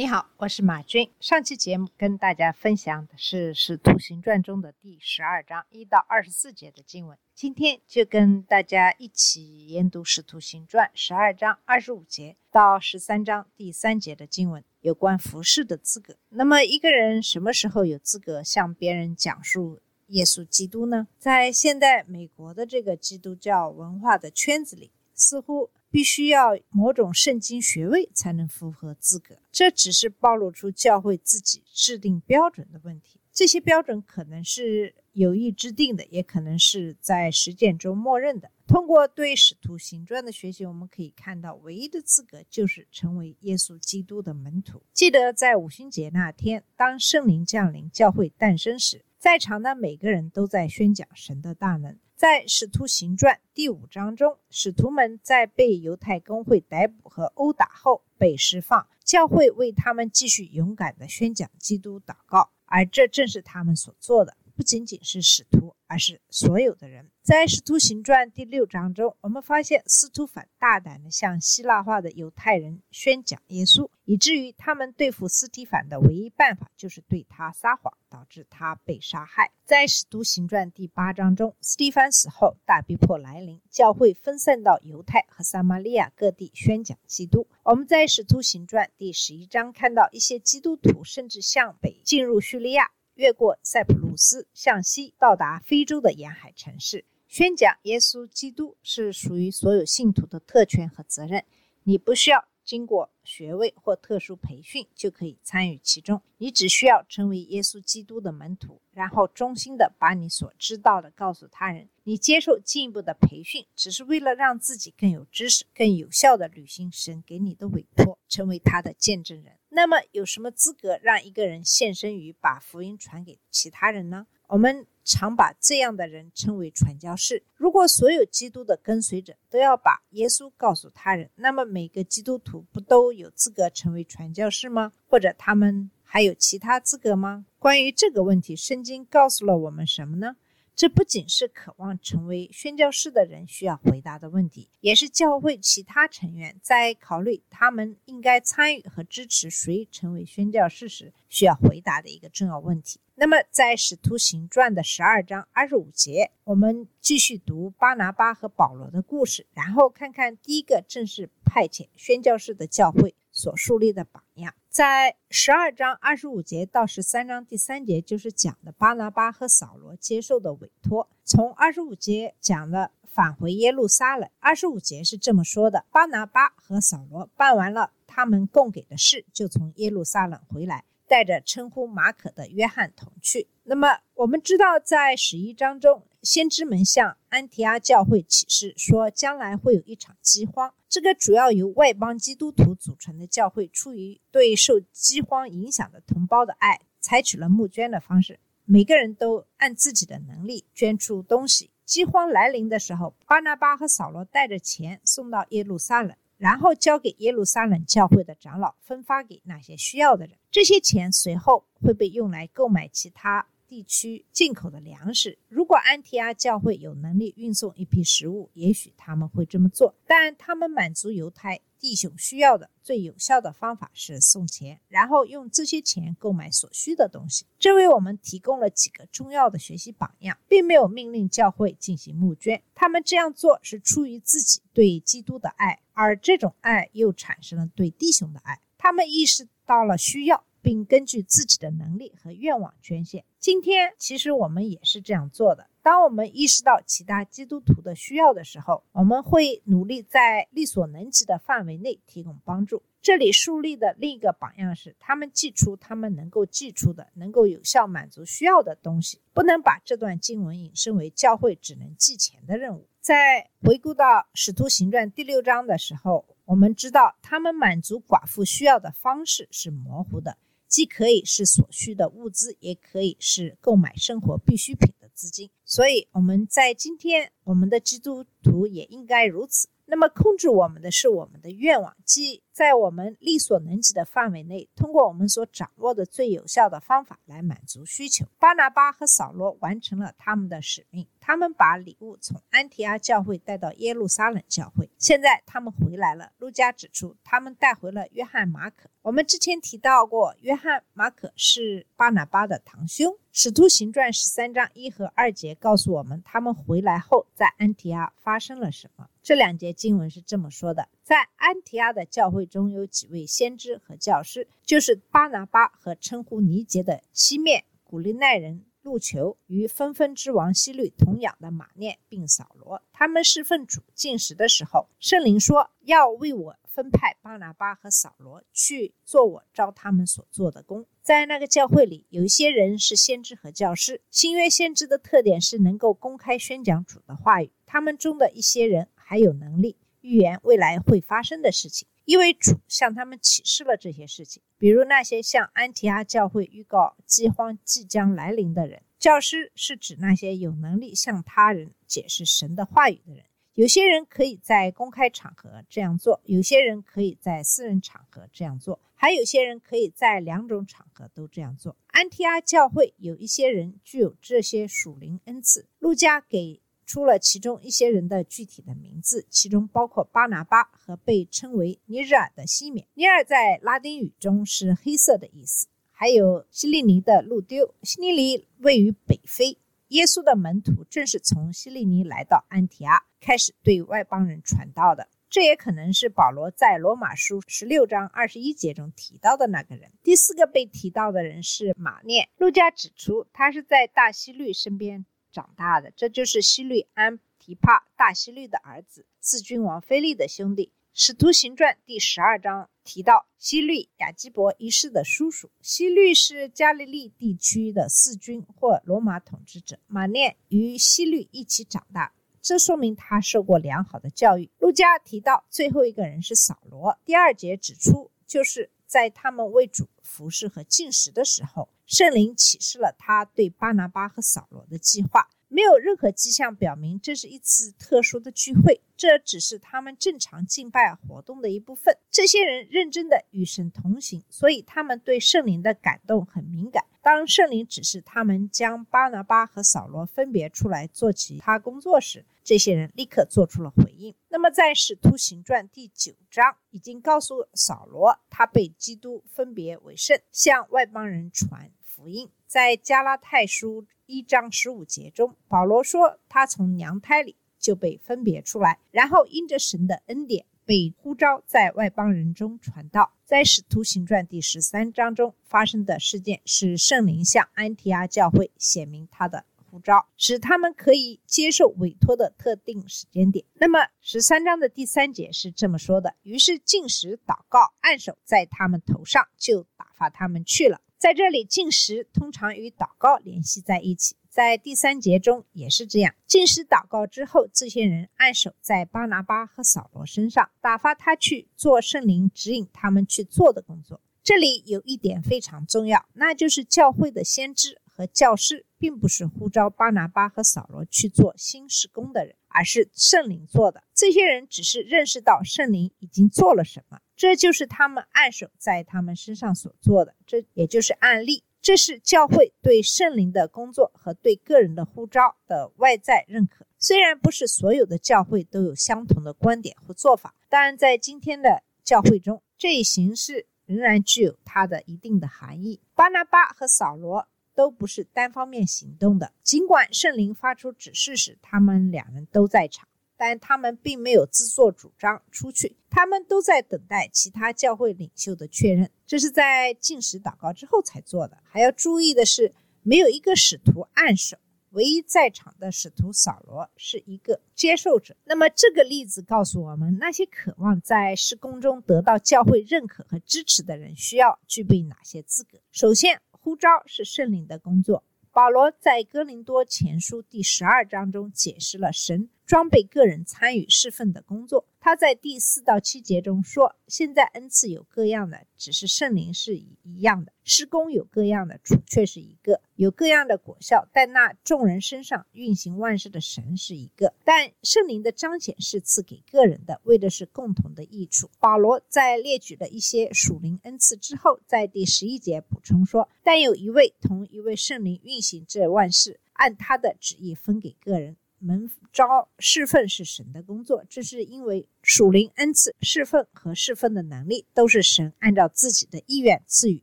你好，我是马军。上期节目跟大家分享的是《使徒行传》中的第十二章一到二十四节的经文。今天就跟大家一起研读《使徒行传》十二章二十五节到十三章第三节的经文，有关服侍的资格。那么，一个人什么时候有资格向别人讲述耶稣基督呢？在现代美国的这个基督教文化的圈子里，似乎必须要某种圣经学位才能符合资格。这只是暴露出教会自己制定标准的问题。这些标准可能是有意制定的，也可能是在实践中默认的。通过对使徒行传的学习，我们可以看到，唯一的资格就是成为耶稣基督的门徒。记得在五旬节那天，当圣灵降临、教会诞生时，在场的每个人都在宣讲神的大能。在《使徒行传》第五章中，使徒们在被犹太公会逮捕和殴打后被释放，教会为他们继续勇敢地宣讲基督祷告，而这正是他们所做的。不仅仅是使徒，而是所有的人。在《使徒行传》第六章中，我们发现司徒反大胆地向希腊化的犹太人宣讲耶稣，以至于他们对付司提反的唯一办法就是对他撒谎，导致他被杀害。在《使徒行传》第八章中，司提反死后，大逼迫来临，教会分散到犹太和撒玛利亚各地宣讲基督。我们在《使徒行传》第十一章看到一些基督徒甚至向北进入叙利亚。越过塞浦路斯，向西到达非洲的沿海城市，宣讲耶稣基督是属于所有信徒的特权和责任。你不需要经过学位或特殊培训就可以参与其中，你只需要成为耶稣基督的门徒，然后衷心的把你所知道的告诉他人。你接受进一步的培训，只是为了让自己更有知识、更有效的履行神给你的委托，成为他的见证人。那么，有什么资格让一个人献身于把福音传给其他人呢？我们常把这样的人称为传教士。如果所有基督的跟随者都要把耶稣告诉他人，那么每个基督徒不都有资格成为传教士吗？或者他们还有其他资格吗？关于这个问题，圣经告诉了我们什么呢？这不仅是渴望成为宣教士的人需要回答的问题，也是教会其他成员在考虑他们应该参与和支持谁成为宣教士时需要回答的一个重要问题。那么，在《使徒行传》的十二章二十五节，我们继续读巴拿巴和保罗的故事，然后看看第一个正式派遣宣教士的教会所树立的榜样。在十二章二十五节到十三章第三节，就是讲的巴拿巴和扫罗接受的委托。从二十五节讲了返回耶路撒冷。二十五节是这么说的：巴拿巴和扫罗办完了他们供给的事，就从耶路撒冷回来，带着称呼马可的约翰同去。那么我们知道，在十一章中，先知们向安提阿教会启示说，将来会有一场饥荒。这个主要由外邦基督徒组成的教会，出于对受饥荒影响的同胞的爱，采取了募捐的方式，每个人都按自己的能力捐出东西。饥荒来临的时候，巴拿巴和扫罗带着钱送到耶路撒冷，然后交给耶路撒冷教会的长老，分发给那些需要的人。这些钱随后会被用来购买其他地区进口的粮食。如果安提阿教会有能力运送一批食物，也许他们会这么做。但他们满足犹太弟兄需要的最有效的方法是送钱，然后用这些钱购买所需的东西。这为我们提供了几个重要的学习榜样，并没有命令教会进行募捐。他们这样做是出于自己对基督的爱，而这种爱又产生了对弟兄的爱。他们意识到了需要。并根据自己的能力和愿望捐献。今天，其实我们也是这样做的。当我们意识到其他基督徒的需要的时候，我们会努力在力所能及的范围内提供帮助。这里树立的另一个榜样是，他们寄出他们能够寄出的、能够有效满足需要的东西。不能把这段经文引申为教会只能寄钱的任务。在回顾到《使徒行传》第六章的时候，我们知道他们满足寡妇需要的方式是模糊的。既可以是所需的物资，也可以是购买生活必需品资金。所以我们在今天，我们的基督徒也应该如此。那么控制我们的是我们的愿望，即在我们力所能及的范围内，通过我们所掌握的最有效的方法来满足需求。巴拿巴和扫罗完成了他们的使命，他们把礼物从安提阿教会带到耶路撒冷教会。现在他们回来了。路加指出，他们带回了约翰、马可。我们之前提到过，约翰、马可是巴拿巴的堂兄。使徒行传十三章一和二节告诉我们，他们回来后在安提阿发生了什么。这两节经文是这么说的：在安提阿的教会中有几位先知和教师，就是巴拿巴和称呼尼杰的西面、古利奈人路球与纷纷之王希律同养的马念，并扫罗。他们侍奉主进食的时候，圣灵说要为我分派巴拿巴和扫罗去做我招他们所做的工。在那个教会里，有一些人是先知和教师。新约先知的特点是能够公开宣讲主的话语。他们中的一些人还有能力预言未来会发生的事情，因为主向他们启示了这些事情。比如那些向安提阿教会预告饥荒即将来临的人。教师是指那些有能力向他人解释神的话语的人。有些人可以在公开场合这样做，有些人可以在私人场合这样做，还有些人可以在两种场合都这样做。安提阿教会有一些人具有这些属灵恩赐。路加给出了其中一些人的具体的名字，其中包括巴拿巴和被称为尼日尔的西缅。尼尔在拉丁语中是黑色的意思。还有西利尼的路丢，西利尼位于北非。耶稣的门徒正是从西利尼来到安提阿，开始对外邦人传道的。这也可能是保罗在罗马书十六章二十一节中提到的那个人。第四个被提到的人是马念。路加指出，他是在大希律身边长大的，这就是希律安提帕大希律的儿子，四君王菲利的兄弟。使徒行传第十二章提到希律亚基伯一世的叔叔。希律是加利利地区的四君或罗马统治者。马念与希律一起长大，这说明他受过良好的教育。路加提到最后一个人是扫罗。第二节指出，就是在他们为主服侍和进食的时候，圣灵启示了他对巴拿巴和扫罗的计划。没有任何迹象表明这是一次特殊的聚会，这只是他们正常敬拜活动的一部分。这些人认真的与神同行，所以他们对圣灵的感动很敏感。当圣灵指示他们将巴拿巴和扫罗分别出来做其他工作时，这些人立刻做出了回应。那么，在使徒行传第九章已经告诉扫罗，他被基督分别为圣，向外邦人传福音。在加拉太书。一章十五节中，保罗说他从娘胎里就被分别出来，然后因着神的恩典被呼召在外邦人中传道。在使徒行传第十三章中发生的事件是圣灵向安提阿教会显明他的呼召，使他们可以接受委托的特定时间点。那么十三章的第三节是这么说的：于是进食、祷告、按手在他们头上，就打发他们去了。在这里，进食通常与祷告联系在一起，在第三节中也是这样。进食祷告之后，这些人按手在巴拿巴和扫罗身上，打发他去做圣灵指引他们去做的工作。这里有一点非常重要，那就是教会的先知和教师并不是呼召巴拿巴和扫罗去做新施工的人，而是圣灵做的。这些人只是认识到圣灵已经做了什么。这就是他们按手在他们身上所做的，这也就是案例。这是教会对圣灵的工作和对个人的呼召的外在认可。虽然不是所有的教会都有相同的观点和做法，但在今天的教会中，这一形式仍然具有它的一定的含义。巴拿巴和扫罗都不是单方面行动的，尽管圣灵发出指示时，他们两人都在场。但他们并没有自作主张出去，他们都在等待其他教会领袖的确认，这是在进食祷告之后才做的。还要注意的是，没有一个使徒按手，唯一在场的使徒扫罗是一个接受者。那么这个例子告诉我们，那些渴望在施工中得到教会认可和支持的人，需要具备哪些资格？首先，呼召是圣灵的工作。保罗在哥林多前书第十二章中解释了神装备个人参与侍奉的工作。他在第四到七节中说：“现在恩赐有各样的，只是圣灵是一样的；施工有各样的，主却是一个；有各样的果效，但那众人身上运行万事的神是一个。但圣灵的彰显是赐给个人的，为的是共同的益处。”保罗在列举了一些属灵恩赐之后，在第十一节补充说：“但有一位同一位圣灵运行这万事，按他的旨意分给个人。”门招侍奉是神的工作，这是因为属灵恩赐侍奉和侍奉的能力都是神按照自己的意愿赐予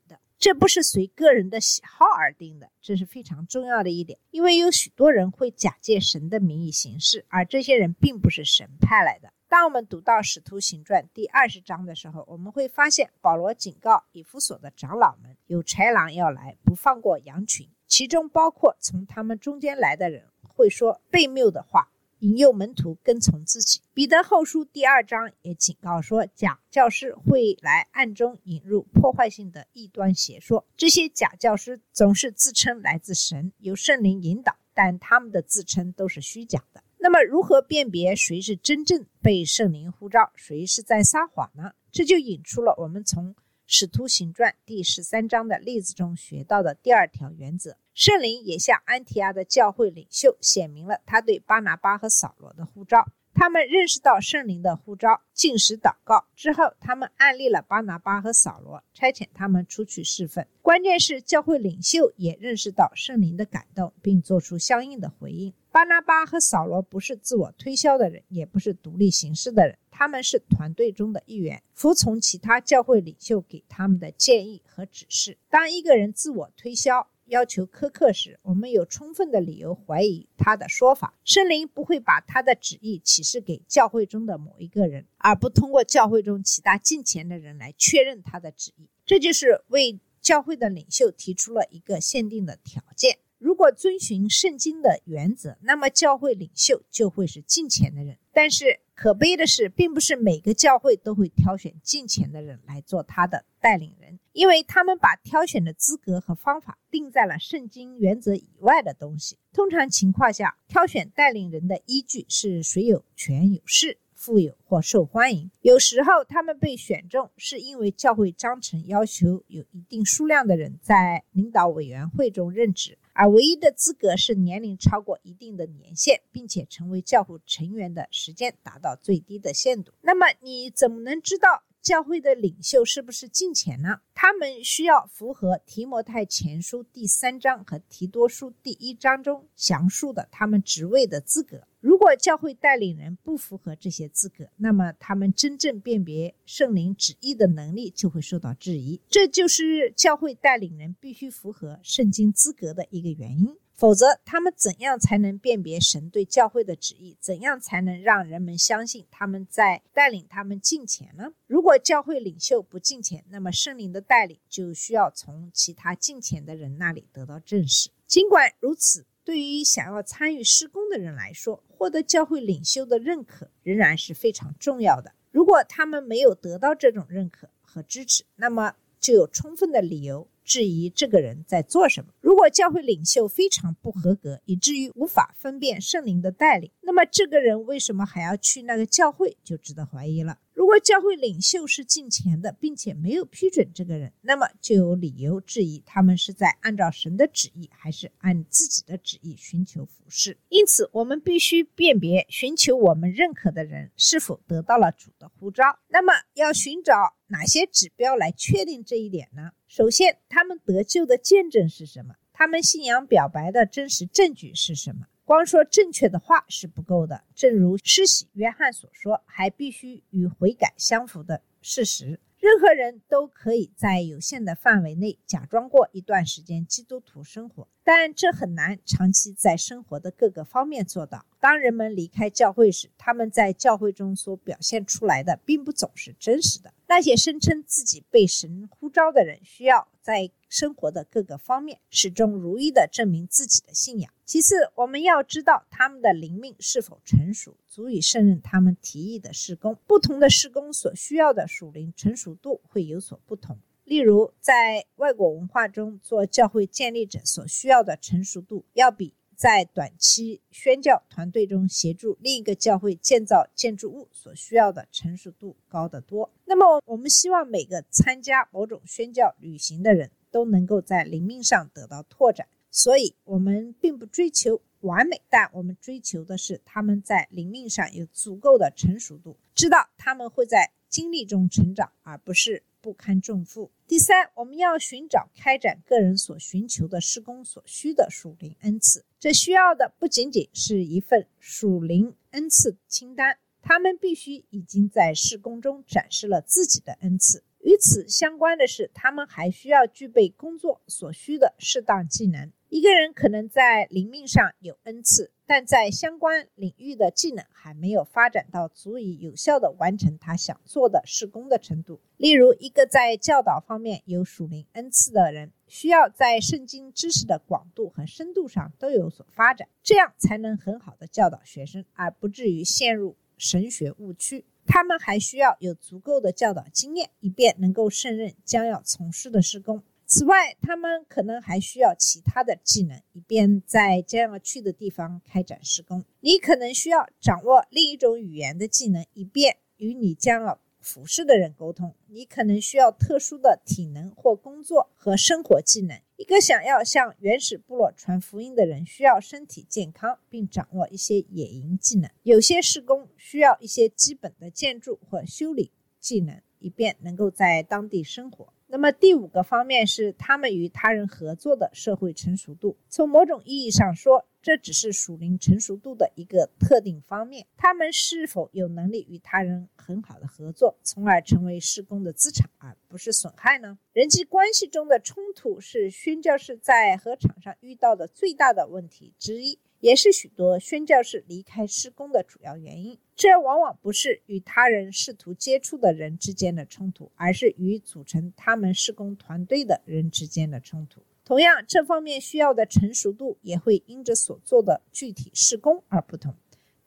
的，这不是随个人的喜好而定的，这是非常重要的一点。因为有许多人会假借神的名义行事，而这些人并不是神派来的。当我们读到《使徒行传》第二十章的时候，我们会发现保罗警告以弗所的长老们，有豺狼要来，不放过羊群，其中包括从他们中间来的人。会说悖谬的话，引诱门徒跟从自己。彼得后书第二章也警告说，假教师会来暗中引入破坏性的异端邪说。这些假教师总是自称来自神，由圣灵引导，但他们的自称都是虚假的。那么，如何辨别谁是真正被圣灵呼召，谁是在撒谎呢？这就引出了我们从。《使徒行传》第十三章的例子中学到的第二条原则，圣灵也向安提阿的教会领袖显明了他对巴拿巴和扫罗的呼召。他们认识到圣灵的呼召，进食祷告之后，他们案例了巴拿巴和扫罗，差遣他们出去侍奉。关键是教会领袖也认识到圣灵的感动，并做出相应的回应。巴拿巴和扫罗不是自我推销的人，也不是独立行事的人，他们是团队中的一员，服从其他教会领袖给他们的建议和指示。当一个人自我推销，要求苛刻时，我们有充分的理由怀疑他的说法。圣灵不会把他的旨意启示给教会中的某一个人，而不通过教会中其他近前的人来确认他的旨意。这就是为教会的领袖提出了一个限定的条件。如果遵循圣经的原则，那么教会领袖就会是近前的人。但是可悲的是，并不是每个教会都会挑选近前的人来做他的带领人，因为他们把挑选的资格和方法定在了圣经原则以外的东西。通常情况下，挑选带领人的依据是谁有权有势。富有或受欢迎，有时候他们被选中是因为教会章程要求有一定数量的人在领导委员会中任职，而唯一的资格是年龄超过一定的年限，并且成为教会成员的时间达到最低的限度。那么你怎么能知道教会的领袖是不是敬虔呢？他们需要符合提摩太前书第三章和提多书第一章中详述的他们职位的资格。如果教会带领人不符合这些资格，那么他们真正辨别圣灵旨意的能力就会受到质疑。这就是教会带领人必须符合圣经资格的一个原因。否则，他们怎样才能辨别神对教会的旨意？怎样才能让人们相信他们在带领他们进前呢？如果教会领袖不进前，那么圣灵的带领就需要从其他进前的人那里得到证实。尽管如此，对于想要参与施工的人来说，获得教会领袖的认可仍然是非常重要的。如果他们没有得到这种认可和支持，那么就有充分的理由。质疑这个人在做什么。如果教会领袖非常不合格，以至于无法分辨圣灵的带领，那么这个人为什么还要去那个教会，就值得怀疑了。如果教会领袖是进钱的，并且没有批准这个人，那么就有理由质疑他们是在按照神的旨意，还是按自己的旨意寻求服侍。因此，我们必须辨别寻求我们认可的人是否得到了主的呼召。那么，要寻找哪些指标来确定这一点呢？首先，他们得救的见证是什么？他们信仰表白的真实证据是什么？光说正确的话是不够的。正如施洗约翰所说，还必须与悔改相符的事实。任何人都可以在有限的范围内假装过一段时间基督徒生活，但这很难长期在生活的各个方面做到。当人们离开教会时，他们在教会中所表现出来的并不总是真实的。那些声称自己被神呼召的人，需要在生活的各个方面始终如一地证明自己的信仰。其次，我们要知道他们的灵命是否成熟，足以胜任他们提议的施工。不同的施工所需要的属灵成熟度会有所不同。例如，在外国文化中做教会建立者所需要的成熟度，要比在短期宣教团队中协助另一个教会建造建筑物所需要的成熟度高得多。那么，我们希望每个参加某种宣教旅行的人都能够在灵命上得到拓展。所以，我们并不追求完美，但我们追求的是他们在灵命上有足够的成熟度，知道他们会在经历中成长，而不是不堪重负。第三，我们要寻找开展个人所寻求的施工所需的属灵恩赐，这需要的不仅仅是一份属灵恩赐清单，他们必须已经在施工中展示了自己的恩赐。与此相关的是，他们还需要具备工作所需的适当技能。一个人可能在灵命上有恩赐，但在相关领域的技能还没有发展到足以有效地完成他想做的施工的程度。例如，一个在教导方面有属灵恩赐的人，需要在圣经知识的广度和深度上都有所发展，这样才能很好的教导学生，而不至于陷入神学误区。他们还需要有足够的教导经验，以便能够胜任将要从事的施工。此外，他们可能还需要其他的技能，以便在将要去的地方开展施工。你可能需要掌握另一种语言的技能，以便与你将要服饰的人沟通。你可能需要特殊的体能或工作和生活技能。一个想要向原始部落传福音的人，需要身体健康，并掌握一些野营技能。有些施工需要一些基本的建筑或修理技能，以便能够在当地生活。那么第五个方面是他们与他人合作的社会成熟度。从某种意义上说，这只是属灵成熟度的一个特定方面。他们是否有能力与他人很好的合作，从而成为施工的资产，而不是损害呢？人际关系中的冲突是宣教士在和场上遇到的最大的问题之一。也是许多宣教士离开施工的主要原因。这往往不是与他人试图接触的人之间的冲突，而是与组成他们施工团队的人之间的冲突。同样，这方面需要的成熟度也会因着所做的具体施工而不同。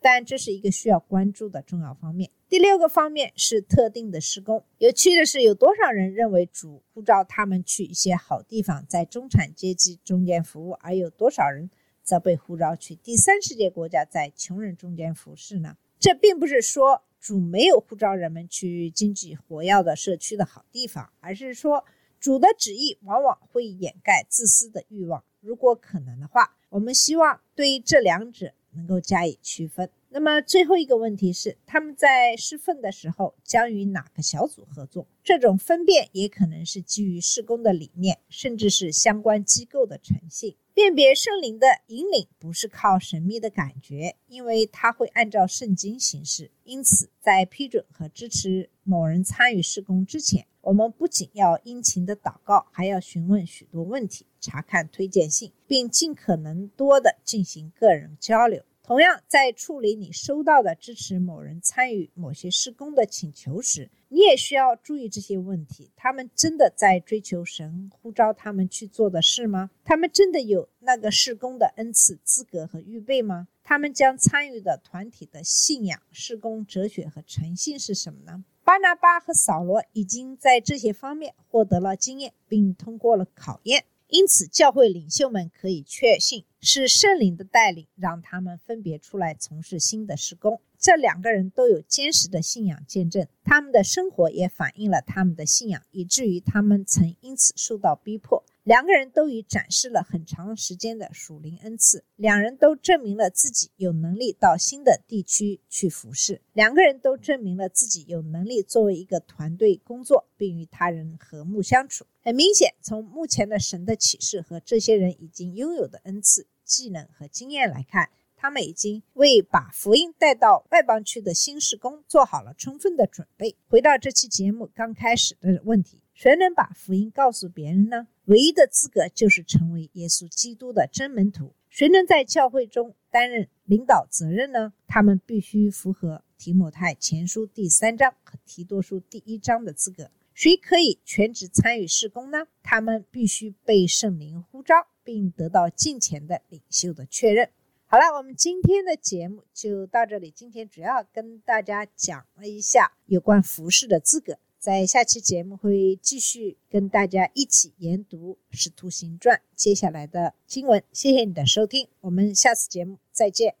但这是一个需要关注的重要方面。第六个方面是特定的施工。有趣的是，有多少人认为主呼召他们去一些好地方，在中产阶级中间服务，而有多少人？则被呼召去第三世界国家，在穷人中间服侍呢？这并不是说主没有呼召人们去经济活跃的社区的好地方，而是说主的旨意往往会掩盖自私的欲望。如果可能的话，我们希望对于这两者能够加以区分。那么最后一个问题是，他们在侍奉的时候将与哪个小组合作？这种分辨也可能是基于施工的理念，甚至是相关机构的诚信。辨别圣灵的引领不是靠神秘的感觉，因为它会按照圣经行事。因此，在批准和支持某人参与施工之前，我们不仅要殷勤的祷告，还要询问许多问题，查看推荐信，并尽可能多的进行个人交流。同样，在处理你收到的支持某人参与某些施工的请求时，你也需要注意这些问题。他们真的在追求神呼召他们去做的事吗？他们真的有那个施工的恩赐、资格和预备吗？他们将参与的团体的信仰、施工哲学和诚信是什么呢？巴拿巴和扫罗已经在这些方面获得了经验，并通过了考验。因此，教会领袖们可以确信是圣灵的带领，让他们分别出来从事新的施工。这两个人都有坚实的信仰见证，他们的生活也反映了他们的信仰，以至于他们曾因此受到逼迫。两个人都已展示了很长时间的属灵恩赐，两人都证明了自己有能力到新的地区去服侍，两个人都证明了自己有能力作为一个团队工作，并与他人和睦相处。很明显，从目前的神的启示和这些人已经拥有的恩赐、技能和经验来看，他们已经为把福音带到外邦区的新事工做好了充分的准备。回到这期节目刚开始的问题。谁能把福音告诉别人呢？唯一的资格就是成为耶稣基督的真门徒。谁能在教会中担任领导责任呢？他们必须符合提摩太前书第三章和提多书第一章的资格。谁可以全职参与事工呢？他们必须被圣灵呼召，并得到近前的领袖的确认。好了，我们今天的节目就到这里。今天主要跟大家讲了一下有关服饰的资格。在下期节目会继续跟大家一起研读《使徒行传》接下来的经文。谢谢你的收听，我们下次节目再见。